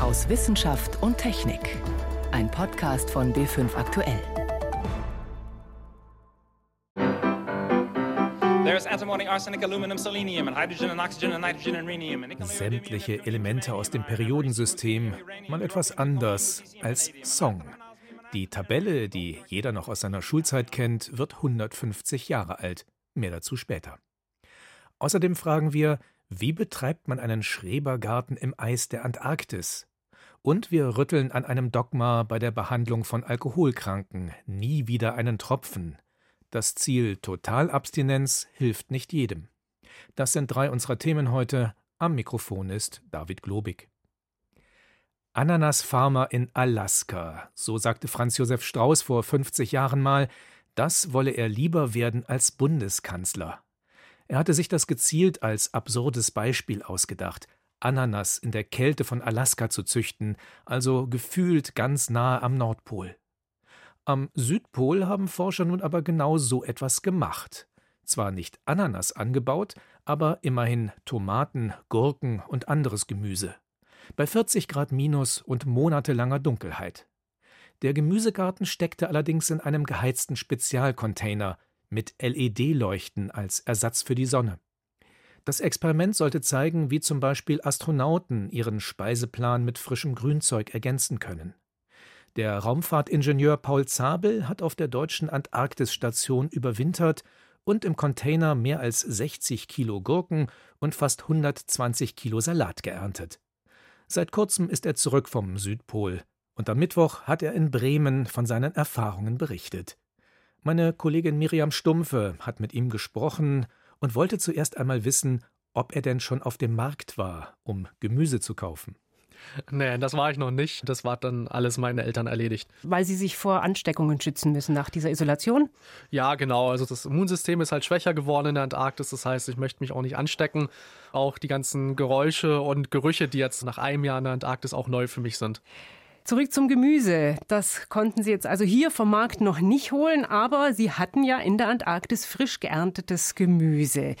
aus Wissenschaft und Technik. Ein Podcast von B5 Aktuell. Sämtliche Elemente aus dem Periodensystem, mal etwas anders als Song. Die Tabelle, die jeder noch aus seiner Schulzeit kennt, wird 150 Jahre alt. Mehr dazu später. Außerdem fragen wir, wie betreibt man einen Schrebergarten im Eis der Antarktis? Und wir rütteln an einem Dogma bei der Behandlung von Alkoholkranken. Nie wieder einen Tropfen. Das Ziel Totalabstinenz hilft nicht jedem. Das sind drei unserer Themen heute. Am Mikrofon ist David Globig. Ananasfarmer in Alaska, so sagte Franz Josef Strauß vor 50 Jahren mal, das wolle er lieber werden als Bundeskanzler. Er hatte sich das gezielt als absurdes Beispiel ausgedacht, Ananas in der Kälte von Alaska zu züchten, also gefühlt ganz nahe am Nordpol. Am Südpol haben Forscher nun aber genau so etwas gemacht. Zwar nicht Ananas angebaut, aber immerhin Tomaten, Gurken und anderes Gemüse. Bei 40 Grad minus und monatelanger Dunkelheit. Der Gemüsegarten steckte allerdings in einem geheizten Spezialcontainer mit LED-Leuchten als Ersatz für die Sonne. Das Experiment sollte zeigen, wie zum Beispiel Astronauten ihren Speiseplan mit frischem Grünzeug ergänzen können. Der Raumfahrtingenieur Paul Zabel hat auf der deutschen Antarktisstation überwintert und im Container mehr als 60 Kilo Gurken und fast 120 Kilo Salat geerntet. Seit kurzem ist er zurück vom Südpol und am Mittwoch hat er in Bremen von seinen Erfahrungen berichtet. Meine Kollegin Miriam Stumpfe hat mit ihm gesprochen und wollte zuerst einmal wissen, ob er denn schon auf dem Markt war, um Gemüse zu kaufen. Nee, das war ich noch nicht. Das war dann alles meine Eltern erledigt. Weil sie sich vor Ansteckungen schützen müssen nach dieser Isolation? Ja, genau. Also das Immunsystem ist halt schwächer geworden in der Antarktis. Das heißt, ich möchte mich auch nicht anstecken. Auch die ganzen Geräusche und Gerüche, die jetzt nach einem Jahr in der Antarktis auch neu für mich sind. Zurück zum Gemüse. Das konnten Sie jetzt also hier vom Markt noch nicht holen, aber Sie hatten ja in der Antarktis frisch geerntetes Gemüse.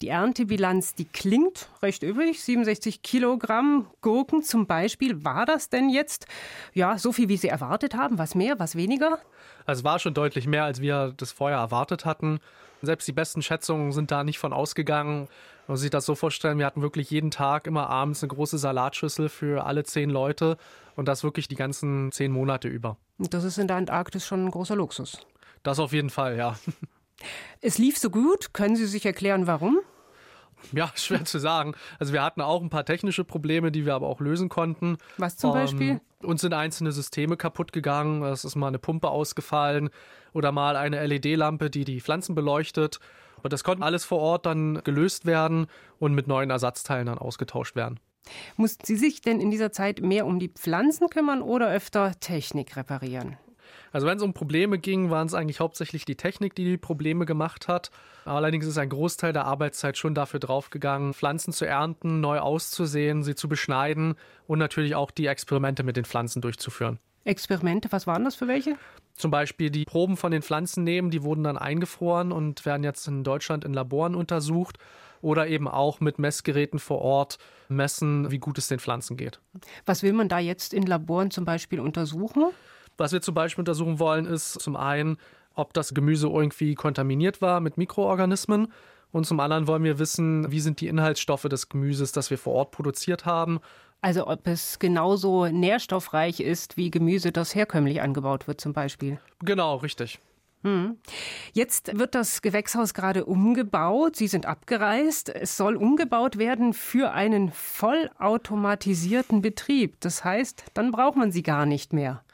Die Erntebilanz, die klingt recht übrig. 67 Kilogramm Gurken zum Beispiel. War das denn jetzt ja so viel, wie Sie erwartet haben? Was mehr, was weniger? Also es war schon deutlich mehr, als wir das vorher erwartet hatten. Selbst die besten Schätzungen sind da nicht von ausgegangen. Man muss sich das so vorstellen, wir hatten wirklich jeden Tag immer abends eine große Salatschüssel für alle zehn Leute und das wirklich die ganzen zehn Monate über. Und das ist in der Antarktis schon ein großer Luxus. Das auf jeden Fall, ja. Es lief so gut. Können Sie sich erklären, warum? Ja, schwer zu sagen. Also wir hatten auch ein paar technische Probleme, die wir aber auch lösen konnten. Was zum ähm, Beispiel? Uns sind einzelne Systeme kaputt gegangen. Es ist mal eine Pumpe ausgefallen oder mal eine LED-Lampe, die die Pflanzen beleuchtet. Aber das konnte alles vor Ort dann gelöst werden und mit neuen Ersatzteilen dann ausgetauscht werden. Mussten Sie sich denn in dieser Zeit mehr um die Pflanzen kümmern oder öfter Technik reparieren? Also wenn es um Probleme ging, waren es eigentlich hauptsächlich die Technik, die die Probleme gemacht hat. Allerdings ist ein Großteil der Arbeitszeit schon dafür draufgegangen, Pflanzen zu ernten, neu auszusehen, sie zu beschneiden und natürlich auch die Experimente mit den Pflanzen durchzuführen. Experimente, was waren das für welche? Zum Beispiel die Proben von den Pflanzen nehmen, die wurden dann eingefroren und werden jetzt in Deutschland in Laboren untersucht oder eben auch mit Messgeräten vor Ort messen, wie gut es den Pflanzen geht. Was will man da jetzt in Laboren zum Beispiel untersuchen? Was wir zum Beispiel untersuchen wollen, ist zum einen, ob das Gemüse irgendwie kontaminiert war mit Mikroorganismen. Und zum anderen wollen wir wissen, wie sind die Inhaltsstoffe des Gemüses, das wir vor Ort produziert haben. Also ob es genauso nährstoffreich ist wie Gemüse, das herkömmlich angebaut wird zum Beispiel. Genau, richtig. Hm. Jetzt wird das Gewächshaus gerade umgebaut. Sie sind abgereist. Es soll umgebaut werden für einen vollautomatisierten Betrieb. Das heißt, dann braucht man sie gar nicht mehr.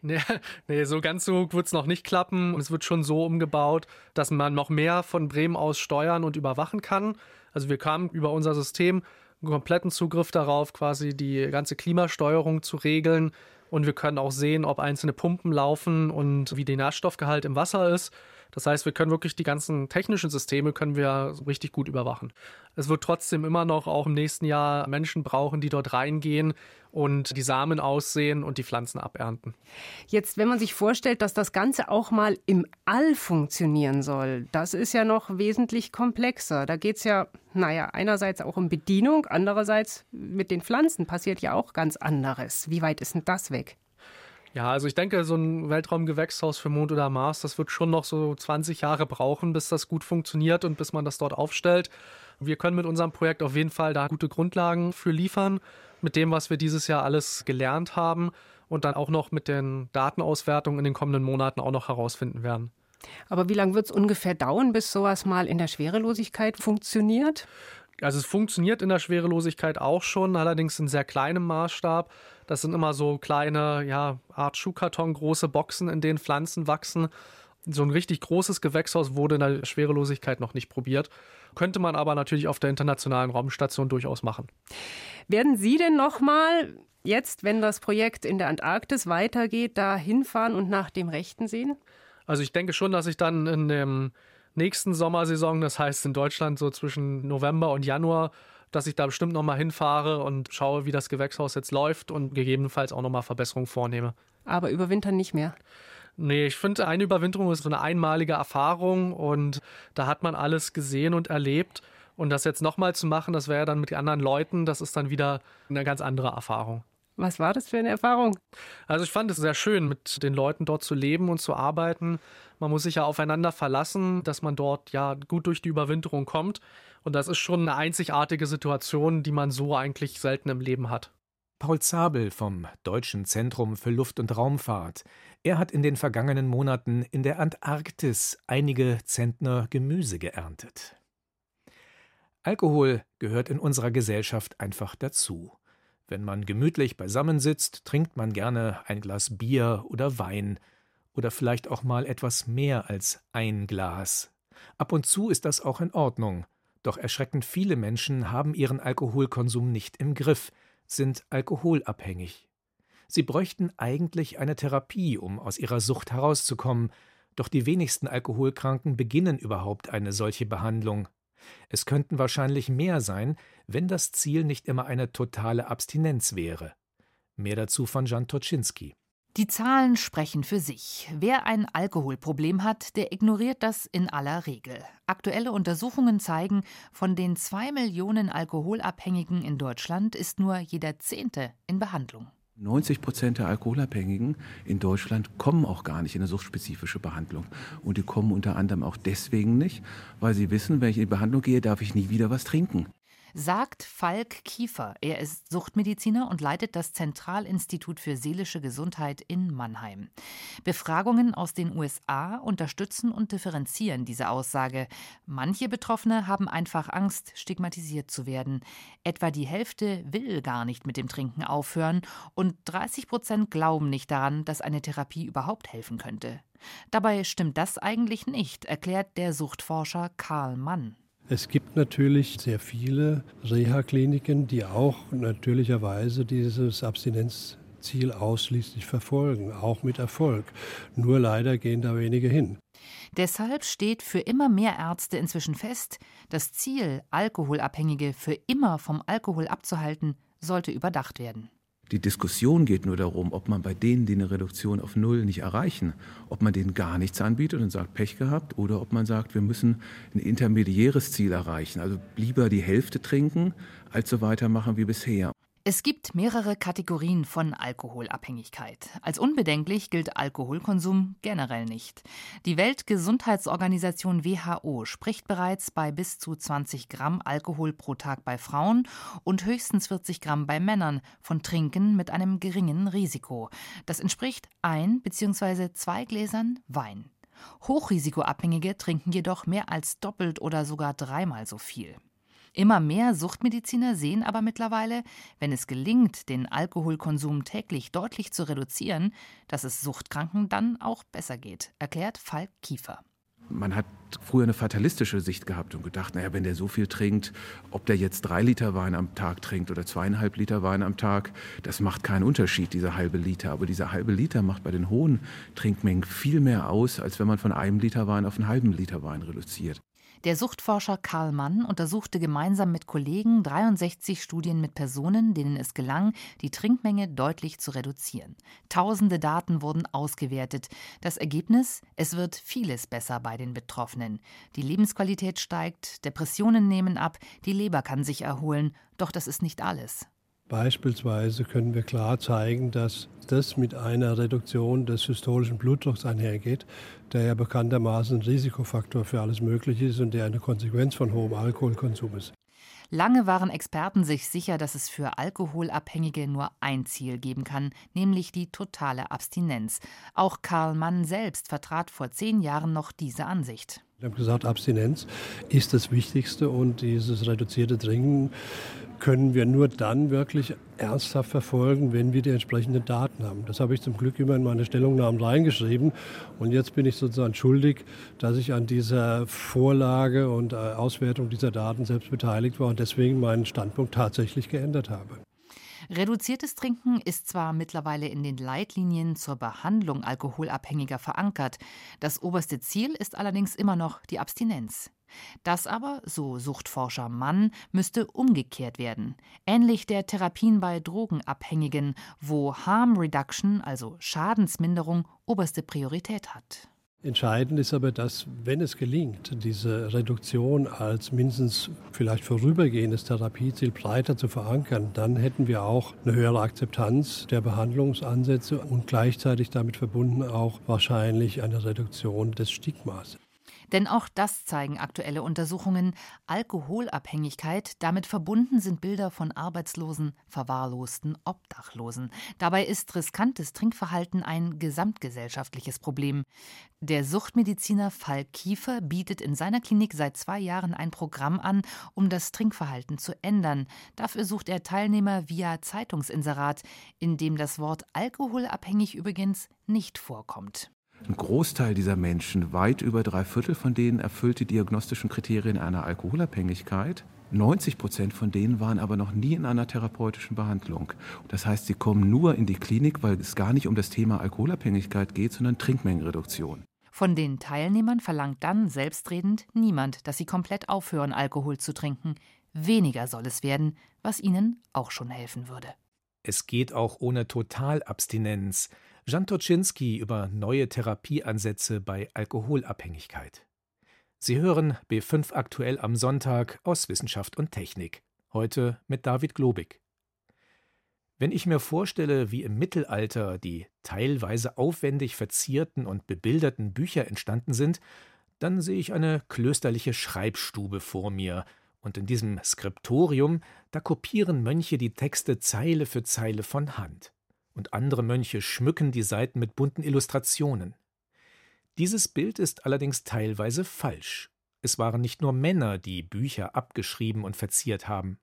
Nee, nee, so ganz so wird es noch nicht klappen. Es wird schon so umgebaut, dass man noch mehr von Bremen aus steuern und überwachen kann. Also wir kamen über unser System einen kompletten Zugriff darauf, quasi die ganze Klimasteuerung zu regeln. Und wir können auch sehen, ob einzelne Pumpen laufen und wie der Nährstoffgehalt im Wasser ist. Das heißt, wir können wirklich die ganzen technischen Systeme können wir richtig gut überwachen. Es wird trotzdem immer noch auch im nächsten Jahr Menschen brauchen, die dort reingehen und die Samen aussehen und die Pflanzen abernten. Jetzt, wenn man sich vorstellt, dass das Ganze auch mal im All funktionieren soll, das ist ja noch wesentlich komplexer. Da geht es ja, naja, einerseits auch um Bedienung, andererseits mit den Pflanzen passiert ja auch ganz anderes. Wie weit ist denn das weg? Ja, also ich denke, so ein Weltraumgewächshaus für Mond oder Mars, das wird schon noch so 20 Jahre brauchen, bis das gut funktioniert und bis man das dort aufstellt. Wir können mit unserem Projekt auf jeden Fall da gute Grundlagen für liefern, mit dem, was wir dieses Jahr alles gelernt haben und dann auch noch mit den Datenauswertungen in den kommenden Monaten auch noch herausfinden werden. Aber wie lange wird es ungefähr dauern, bis sowas mal in der Schwerelosigkeit funktioniert? Also es funktioniert in der Schwerelosigkeit auch schon, allerdings in sehr kleinem Maßstab. Das sind immer so kleine, ja, Art Schuhkarton große Boxen, in denen Pflanzen wachsen. So ein richtig großes Gewächshaus wurde in der Schwerelosigkeit noch nicht probiert. Könnte man aber natürlich auf der internationalen Raumstation durchaus machen. Werden Sie denn nochmal jetzt, wenn das Projekt in der Antarktis weitergeht, da hinfahren und nach dem Rechten sehen? Also ich denke schon, dass ich dann in dem nächsten Sommersaison, das heißt in Deutschland so zwischen November und Januar, dass ich da bestimmt nochmal hinfahre und schaue, wie das Gewächshaus jetzt läuft und gegebenenfalls auch nochmal Verbesserungen vornehme. Aber überwintern nicht mehr. Nee, ich finde, eine Überwinterung ist so eine einmalige Erfahrung und da hat man alles gesehen und erlebt. Und das jetzt nochmal zu machen, das wäre ja dann mit den anderen Leuten, das ist dann wieder eine ganz andere Erfahrung. Was war das für eine Erfahrung? Also ich fand es sehr schön, mit den Leuten dort zu leben und zu arbeiten. Man muss sich ja aufeinander verlassen, dass man dort ja gut durch die Überwinterung kommt. Und das ist schon eine einzigartige Situation, die man so eigentlich selten im Leben hat. Paul Zabel vom Deutschen Zentrum für Luft- und Raumfahrt. Er hat in den vergangenen Monaten in der Antarktis einige Zentner Gemüse geerntet. Alkohol gehört in unserer Gesellschaft einfach dazu. Wenn man gemütlich beisammensitzt, trinkt man gerne ein Glas Bier oder Wein oder vielleicht auch mal etwas mehr als ein Glas. Ab und zu ist das auch in Ordnung, doch erschreckend viele Menschen haben ihren Alkoholkonsum nicht im Griff, sind alkoholabhängig. Sie bräuchten eigentlich eine Therapie, um aus ihrer Sucht herauszukommen, doch die wenigsten Alkoholkranken beginnen überhaupt eine solche Behandlung. Es könnten wahrscheinlich mehr sein, wenn das Ziel nicht immer eine totale Abstinenz wäre. Mehr dazu von Jan Toczynski. Die Zahlen sprechen für sich. Wer ein Alkoholproblem hat, der ignoriert das in aller Regel. Aktuelle Untersuchungen zeigen, von den zwei Millionen Alkoholabhängigen in Deutschland ist nur jeder Zehnte in Behandlung. 90 Prozent der Alkoholabhängigen in Deutschland kommen auch gar nicht in eine suchtspezifische Behandlung. Und die kommen unter anderem auch deswegen nicht, weil sie wissen, wenn ich in die Behandlung gehe, darf ich nie wieder was trinken sagt Falk Kiefer. Er ist Suchtmediziner und leitet das Zentralinstitut für seelische Gesundheit in Mannheim. Befragungen aus den USA unterstützen und differenzieren diese Aussage. Manche Betroffene haben einfach Angst, stigmatisiert zu werden. Etwa die Hälfte will gar nicht mit dem Trinken aufhören und 30 Prozent glauben nicht daran, dass eine Therapie überhaupt helfen könnte. Dabei stimmt das eigentlich nicht, erklärt der Suchtforscher Karl Mann. Es gibt natürlich sehr viele Reha-Kliniken, die auch natürlicherweise dieses Abstinenzziel ausschließlich verfolgen, auch mit Erfolg. Nur leider gehen da wenige hin. Deshalb steht für immer mehr Ärzte inzwischen fest, das Ziel, Alkoholabhängige für immer vom Alkohol abzuhalten, sollte überdacht werden. Die Diskussion geht nur darum, ob man bei denen, die eine Reduktion auf Null nicht erreichen, ob man denen gar nichts anbietet und sagt Pech gehabt oder ob man sagt, wir müssen ein intermediäres Ziel erreichen. Also lieber die Hälfte trinken, als so weitermachen wie bisher. Es gibt mehrere Kategorien von Alkoholabhängigkeit. Als unbedenklich gilt Alkoholkonsum generell nicht. Die Weltgesundheitsorganisation WHO spricht bereits bei bis zu 20 Gramm Alkohol pro Tag bei Frauen und höchstens 40 Gramm bei Männern von Trinken mit einem geringen Risiko. Das entspricht ein bzw. zwei Gläsern Wein. Hochrisikoabhängige trinken jedoch mehr als doppelt oder sogar dreimal so viel. Immer mehr Suchtmediziner sehen aber mittlerweile, wenn es gelingt, den Alkoholkonsum täglich deutlich zu reduzieren, dass es Suchtkranken dann auch besser geht, erklärt Falk Kiefer. man hat früher eine fatalistische Sicht gehabt und gedacht, naja, wenn der so viel trinkt, ob der jetzt drei Liter Wein am Tag trinkt oder zweieinhalb Liter Wein am Tag, das macht keinen Unterschied, dieser halbe Liter. Aber dieser halbe Liter macht bei den hohen Trinkmengen viel mehr aus, als wenn man von einem Liter Wein auf einen halben Liter Wein reduziert. Der Suchtforscher Karl Mann untersuchte gemeinsam mit Kollegen 63 Studien mit Personen, denen es gelang, die Trinkmenge deutlich zu reduzieren. Tausende Daten wurden ausgewertet. Das Ergebnis? Es wird vieles besser bei den Betroffenen. Die Lebensqualität steigt, Depressionen nehmen ab, die Leber kann sich erholen. Doch das ist nicht alles. Beispielsweise können wir klar zeigen, dass das mit einer Reduktion des systolischen Blutdrucks einhergeht, der ja bekanntermaßen ein Risikofaktor für alles Mögliche ist und der eine Konsequenz von hohem Alkoholkonsum ist. Lange waren Experten sich sicher, dass es für Alkoholabhängige nur ein Ziel geben kann, nämlich die totale Abstinenz. Auch Karl Mann selbst vertrat vor zehn Jahren noch diese Ansicht. Ich habe gesagt, Abstinenz ist das Wichtigste und dieses reduzierte Trinken können wir nur dann wirklich ernsthaft verfolgen, wenn wir die entsprechenden Daten haben. Das habe ich zum Glück immer in meine Stellungnahmen reingeschrieben. Und jetzt bin ich sozusagen schuldig, dass ich an dieser Vorlage und äh, Auswertung dieser Daten selbst beteiligt war und deswegen meinen Standpunkt tatsächlich geändert habe. Reduziertes Trinken ist zwar mittlerweile in den Leitlinien zur Behandlung Alkoholabhängiger verankert, das oberste Ziel ist allerdings immer noch die Abstinenz. Das aber, so Suchtforscher Mann, müsste umgekehrt werden, ähnlich der Therapien bei Drogenabhängigen, wo Harm Reduction, also Schadensminderung, oberste Priorität hat. Entscheidend ist aber, dass, wenn es gelingt, diese Reduktion als mindestens vielleicht vorübergehendes Therapieziel breiter zu verankern, dann hätten wir auch eine höhere Akzeptanz der Behandlungsansätze und gleichzeitig damit verbunden auch wahrscheinlich eine Reduktion des Stigmas. Denn auch das zeigen aktuelle Untersuchungen. Alkoholabhängigkeit, damit verbunden sind Bilder von Arbeitslosen, Verwahrlosten, Obdachlosen. Dabei ist riskantes Trinkverhalten ein gesamtgesellschaftliches Problem. Der Suchtmediziner Falk Kiefer bietet in seiner Klinik seit zwei Jahren ein Programm an, um das Trinkverhalten zu ändern. Dafür sucht er Teilnehmer via Zeitungsinserat, in dem das Wort alkoholabhängig übrigens nicht vorkommt. Ein Großteil dieser Menschen, weit über drei Viertel von denen, erfüllt die diagnostischen Kriterien einer Alkoholabhängigkeit. 90 Prozent von denen waren aber noch nie in einer therapeutischen Behandlung. Das heißt, sie kommen nur in die Klinik, weil es gar nicht um das Thema Alkoholabhängigkeit geht, sondern Trinkmengenreduktion. Von den Teilnehmern verlangt dann selbstredend niemand, dass sie komplett aufhören, Alkohol zu trinken. Weniger soll es werden, was ihnen auch schon helfen würde. Es geht auch ohne Totalabstinenz. Jan Toczynski über neue Therapieansätze bei Alkoholabhängigkeit. Sie hören B5 aktuell am Sonntag aus Wissenschaft und Technik. Heute mit David Globig. Wenn ich mir vorstelle, wie im Mittelalter die teilweise aufwendig verzierten und bebilderten Bücher entstanden sind, dann sehe ich eine klösterliche Schreibstube vor mir, und in diesem Skriptorium, da kopieren Mönche die Texte Zeile für Zeile von Hand und andere Mönche schmücken die Seiten mit bunten Illustrationen. Dieses Bild ist allerdings teilweise falsch. Es waren nicht nur Männer, die Bücher abgeschrieben und verziert haben.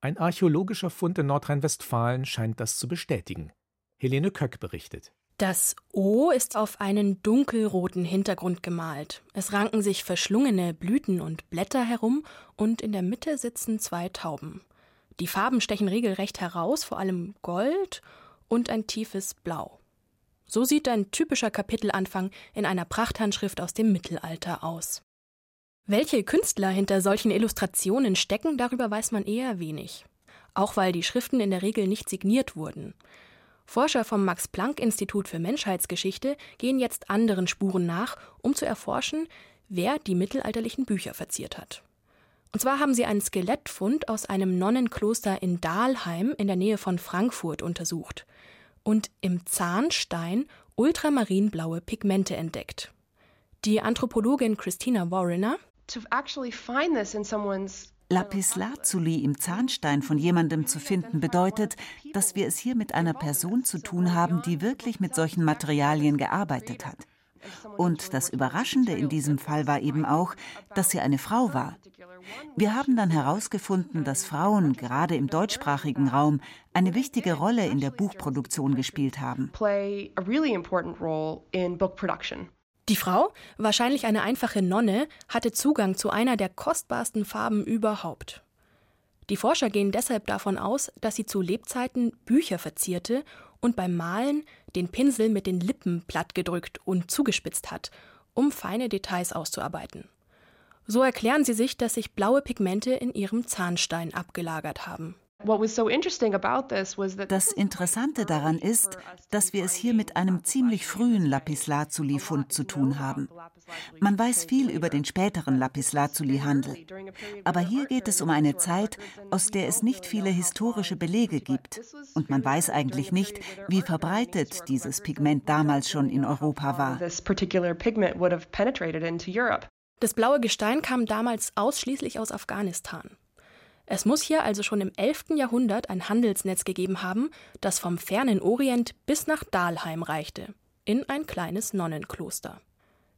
Ein archäologischer Fund in Nordrhein-Westfalen scheint das zu bestätigen. Helene Köck berichtet. Das O ist auf einen dunkelroten Hintergrund gemalt. Es ranken sich verschlungene Blüten und Blätter herum und in der Mitte sitzen zwei Tauben. Die Farben stechen regelrecht heraus, vor allem Gold und ein tiefes Blau. So sieht ein typischer Kapitelanfang in einer Prachthandschrift aus dem Mittelalter aus. Welche Künstler hinter solchen Illustrationen stecken, darüber weiß man eher wenig. Auch weil die Schriften in der Regel nicht signiert wurden. Forscher vom Max Planck Institut für Menschheitsgeschichte gehen jetzt anderen Spuren nach, um zu erforschen, wer die mittelalterlichen Bücher verziert hat. Und zwar haben sie einen Skelettfund aus einem Nonnenkloster in Dahlheim in der Nähe von Frankfurt untersucht und im Zahnstein ultramarinblaue Pigmente entdeckt. Die Anthropologin Christina Warrener Lapislazuli im Zahnstein von jemandem zu finden, bedeutet, dass wir es hier mit einer Person zu tun haben, die wirklich mit solchen Materialien gearbeitet hat. Und das Überraschende in diesem Fall war eben auch, dass sie eine Frau war. Wir haben dann herausgefunden, dass Frauen gerade im deutschsprachigen Raum eine wichtige Rolle in der Buchproduktion gespielt haben. Die Frau, wahrscheinlich eine einfache Nonne, hatte Zugang zu einer der kostbarsten Farben überhaupt. Die Forscher gehen deshalb davon aus, dass sie zu Lebzeiten Bücher verzierte und beim Malen den Pinsel mit den Lippen plattgedrückt und zugespitzt hat, um feine Details auszuarbeiten. So erklären sie sich, dass sich blaue Pigmente in ihrem Zahnstein abgelagert haben. Das Interessante daran ist, dass wir es hier mit einem ziemlich frühen Lapislazuli-Fund zu tun haben. Man weiß viel über den späteren Lapislazuli-Handel. Aber hier geht es um eine Zeit, aus der es nicht viele historische Belege gibt. Und man weiß eigentlich nicht, wie verbreitet dieses Pigment damals schon in Europa war. Das blaue Gestein kam damals ausschließlich aus Afghanistan. Es muss hier also schon im 11. Jahrhundert ein Handelsnetz gegeben haben, das vom fernen Orient bis nach Dahlheim reichte, in ein kleines Nonnenkloster.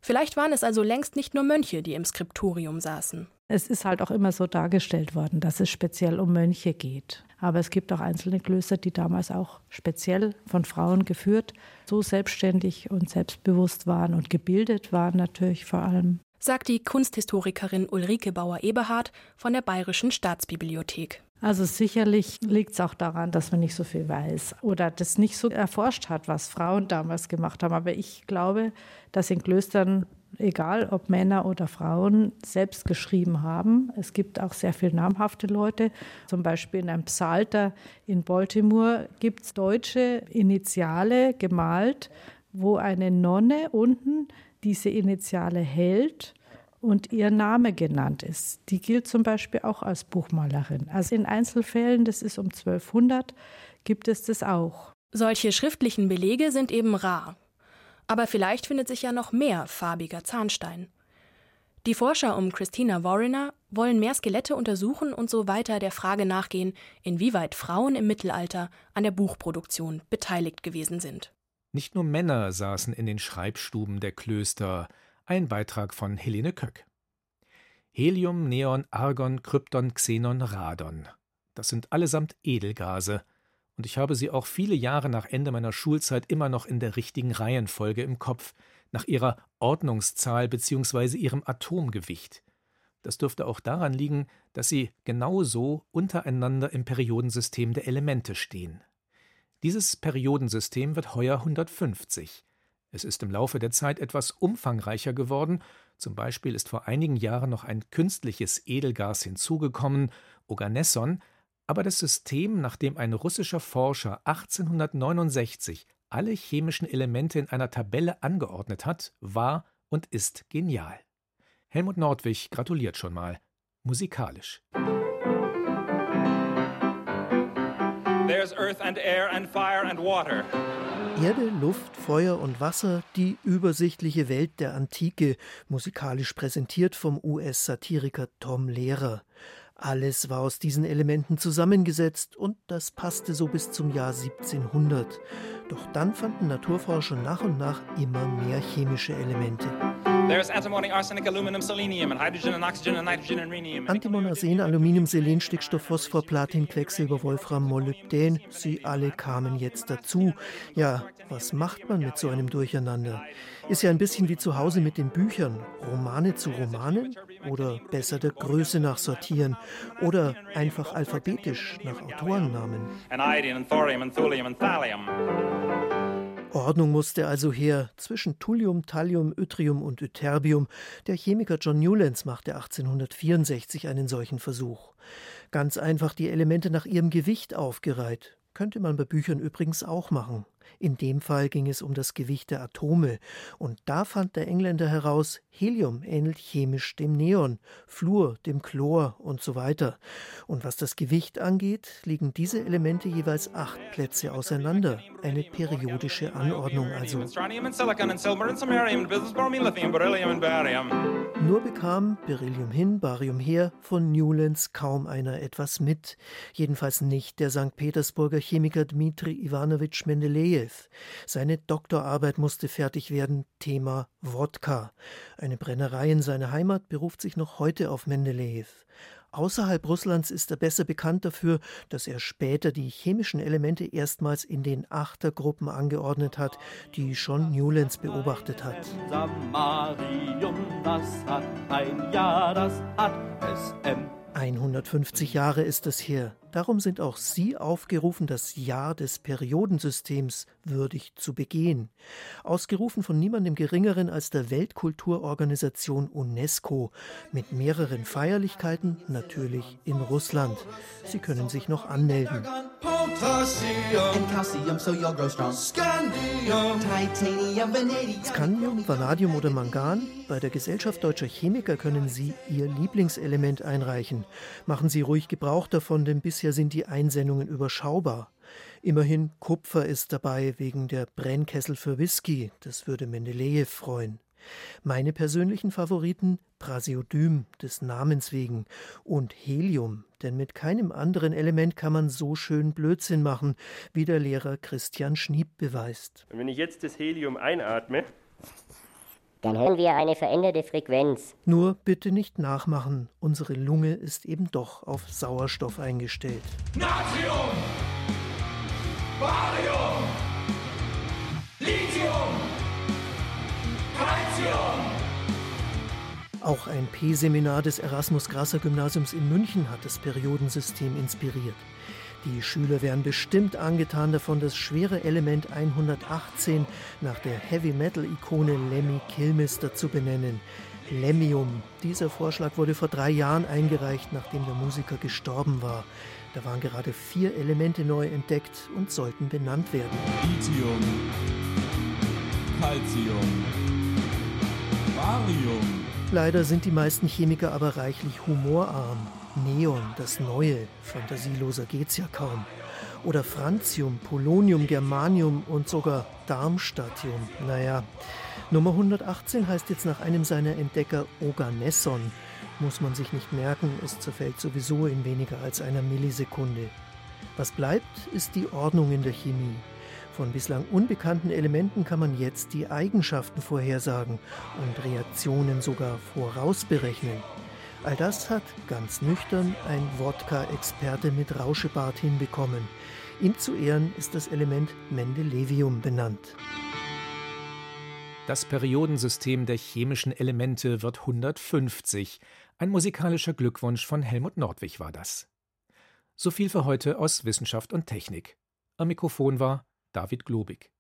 Vielleicht waren es also längst nicht nur Mönche, die im Skriptorium saßen. Es ist halt auch immer so dargestellt worden, dass es speziell um Mönche geht. Aber es gibt auch einzelne Klöster, die damals auch speziell von Frauen geführt, so selbstständig und selbstbewusst waren und gebildet waren natürlich vor allem sagt die Kunsthistorikerin Ulrike Bauer-Eberhardt von der Bayerischen Staatsbibliothek. Also sicherlich liegt es auch daran, dass man nicht so viel weiß oder das nicht so erforscht hat, was Frauen damals gemacht haben. Aber ich glaube, dass in Klöstern, egal ob Männer oder Frauen, selbst geschrieben haben. Es gibt auch sehr viele namhafte Leute. Zum Beispiel in einem Psalter in Baltimore gibt es deutsche Initiale gemalt, wo eine Nonne unten diese Initiale hält und ihr Name genannt ist. Die gilt zum Beispiel auch als Buchmalerin. Also in Einzelfällen, das ist um 1200, gibt es das auch. Solche schriftlichen Belege sind eben rar. Aber vielleicht findet sich ja noch mehr farbiger Zahnstein. Die Forscher um Christina Warriner wollen mehr Skelette untersuchen und so weiter der Frage nachgehen, inwieweit Frauen im Mittelalter an der Buchproduktion beteiligt gewesen sind. Nicht nur Männer saßen in den Schreibstuben der Klöster. Ein Beitrag von Helene Köck. Helium, Neon, Argon, Krypton, Xenon, Radon. Das sind allesamt Edelgase. Und ich habe sie auch viele Jahre nach Ende meiner Schulzeit immer noch in der richtigen Reihenfolge im Kopf, nach ihrer Ordnungszahl bzw. ihrem Atomgewicht. Das dürfte auch daran liegen, dass sie genau so untereinander im Periodensystem der Elemente stehen. Dieses Periodensystem wird heuer 150. Es ist im Laufe der Zeit etwas umfangreicher geworden, zum Beispiel ist vor einigen Jahren noch ein künstliches Edelgas hinzugekommen, Oganesson, aber das System, nach dem ein russischer Forscher 1869 alle chemischen Elemente in einer Tabelle angeordnet hat, war und ist genial. Helmut Nordwig gratuliert schon mal. Musikalisch. Erde, Luft, Feuer und Wasser, die übersichtliche Welt der Antike, musikalisch präsentiert vom US-Satiriker Tom Lehrer. Alles war aus diesen Elementen zusammengesetzt und das passte so bis zum Jahr 1700. Doch dann fanden Naturforscher nach und nach immer mehr chemische Elemente. Antimon, Arsen, Aluminium, Selen, Stickstoff, Phosphor, Platin, Quecksilber, Wolfram, Molybdän. Sie alle kamen jetzt dazu. Ja, was macht man mit so einem Durcheinander? Ist ja ein bisschen wie zu Hause mit den Büchern. Romane zu Romanen? Oder besser der Größe nach sortieren? Oder einfach alphabetisch nach Autorennamen? Ordnung musste also her zwischen Thulium, Thallium, Yttrium und Ytterbium. Der Chemiker John Newlands machte 1864 einen solchen Versuch. Ganz einfach die Elemente nach ihrem Gewicht aufgereiht. Könnte man bei Büchern übrigens auch machen. In dem Fall ging es um das Gewicht der Atome. Und da fand der Engländer heraus, Helium ähnelt chemisch dem Neon, Fluor dem Chlor und so weiter. Und was das Gewicht angeht, liegen diese Elemente jeweils acht Plätze auseinander. Eine periodische Anordnung also. Nur bekam Beryllium hin, Barium her von Newlands kaum einer etwas mit. Jedenfalls nicht der St. Petersburger Chemiker Dmitri Ivanovich Mendelejew. Seine Doktorarbeit musste fertig werden, Thema Wodka. Eine Brennerei in seiner Heimat beruft sich noch heute auf Mendelejew. Außerhalb Russlands ist er besser bekannt dafür, dass er später die chemischen Elemente erstmals in den Achtergruppen angeordnet hat, die schon Newlands beobachtet hat. Samarium, das hat ein Jahr, das hat SM. 150 Jahre ist es her. Darum sind auch Sie aufgerufen, das Jahr des Periodensystems würdig zu begehen. Ausgerufen von niemandem Geringeren als der Weltkulturorganisation UNESCO mit mehreren Feierlichkeiten, natürlich in Russland. Sie können sich noch anmelden. Scandium, Vanadium oder Mangan? Bei der Gesellschaft Deutscher Chemiker können Sie Ihr Lieblingselement einreichen. Machen Sie ruhig Gebrauch davon, denn bis Bisher sind die Einsendungen überschaubar. Immerhin Kupfer ist dabei wegen der Brennkessel für Whisky. Das würde Mendelejew freuen. Meine persönlichen Favoriten Prasiodym des Namens wegen und Helium, denn mit keinem anderen Element kann man so schön Blödsinn machen, wie der Lehrer Christian Schnieb beweist. Wenn ich jetzt das Helium einatme, dann hören wir eine veränderte Frequenz. Nur bitte nicht nachmachen. Unsere Lunge ist eben doch auf Sauerstoff eingestellt. Natrium! Barium! Lithium! Calcium! Auch ein P-Seminar des Erasmus Grasser Gymnasiums in München hat das Periodensystem inspiriert. Die Schüler wären bestimmt angetan davon, das schwere Element 118 nach der Heavy-Metal-Ikone Lemmy Kilmister zu benennen. Lemmium. Dieser Vorschlag wurde vor drei Jahren eingereicht, nachdem der Musiker gestorben war. Da waren gerade vier Elemente neu entdeckt und sollten benannt werden. Lithium, Calcium, Barium. Leider sind die meisten Chemiker aber reichlich humorarm. Neon, das Neue, fantasieloser geht's ja kaum. Oder Francium, Polonium, Germanium und sogar Darmstadtium. Naja, Nummer 118 heißt jetzt nach einem seiner Entdecker Oganesson. Muss man sich nicht merken, es zerfällt sowieso in weniger als einer Millisekunde. Was bleibt, ist die Ordnung in der Chemie. Von bislang unbekannten Elementen kann man jetzt die Eigenschaften vorhersagen und Reaktionen sogar vorausberechnen. All das hat ganz nüchtern ein Wodka-Experte mit Rauschebart hinbekommen. Ihm zu Ehren ist das Element Mendelevium benannt. Das Periodensystem der chemischen Elemente wird 150. Ein musikalischer Glückwunsch von Helmut Nordwig war das. So viel für heute aus Wissenschaft und Technik. Am Mikrofon war David Globig.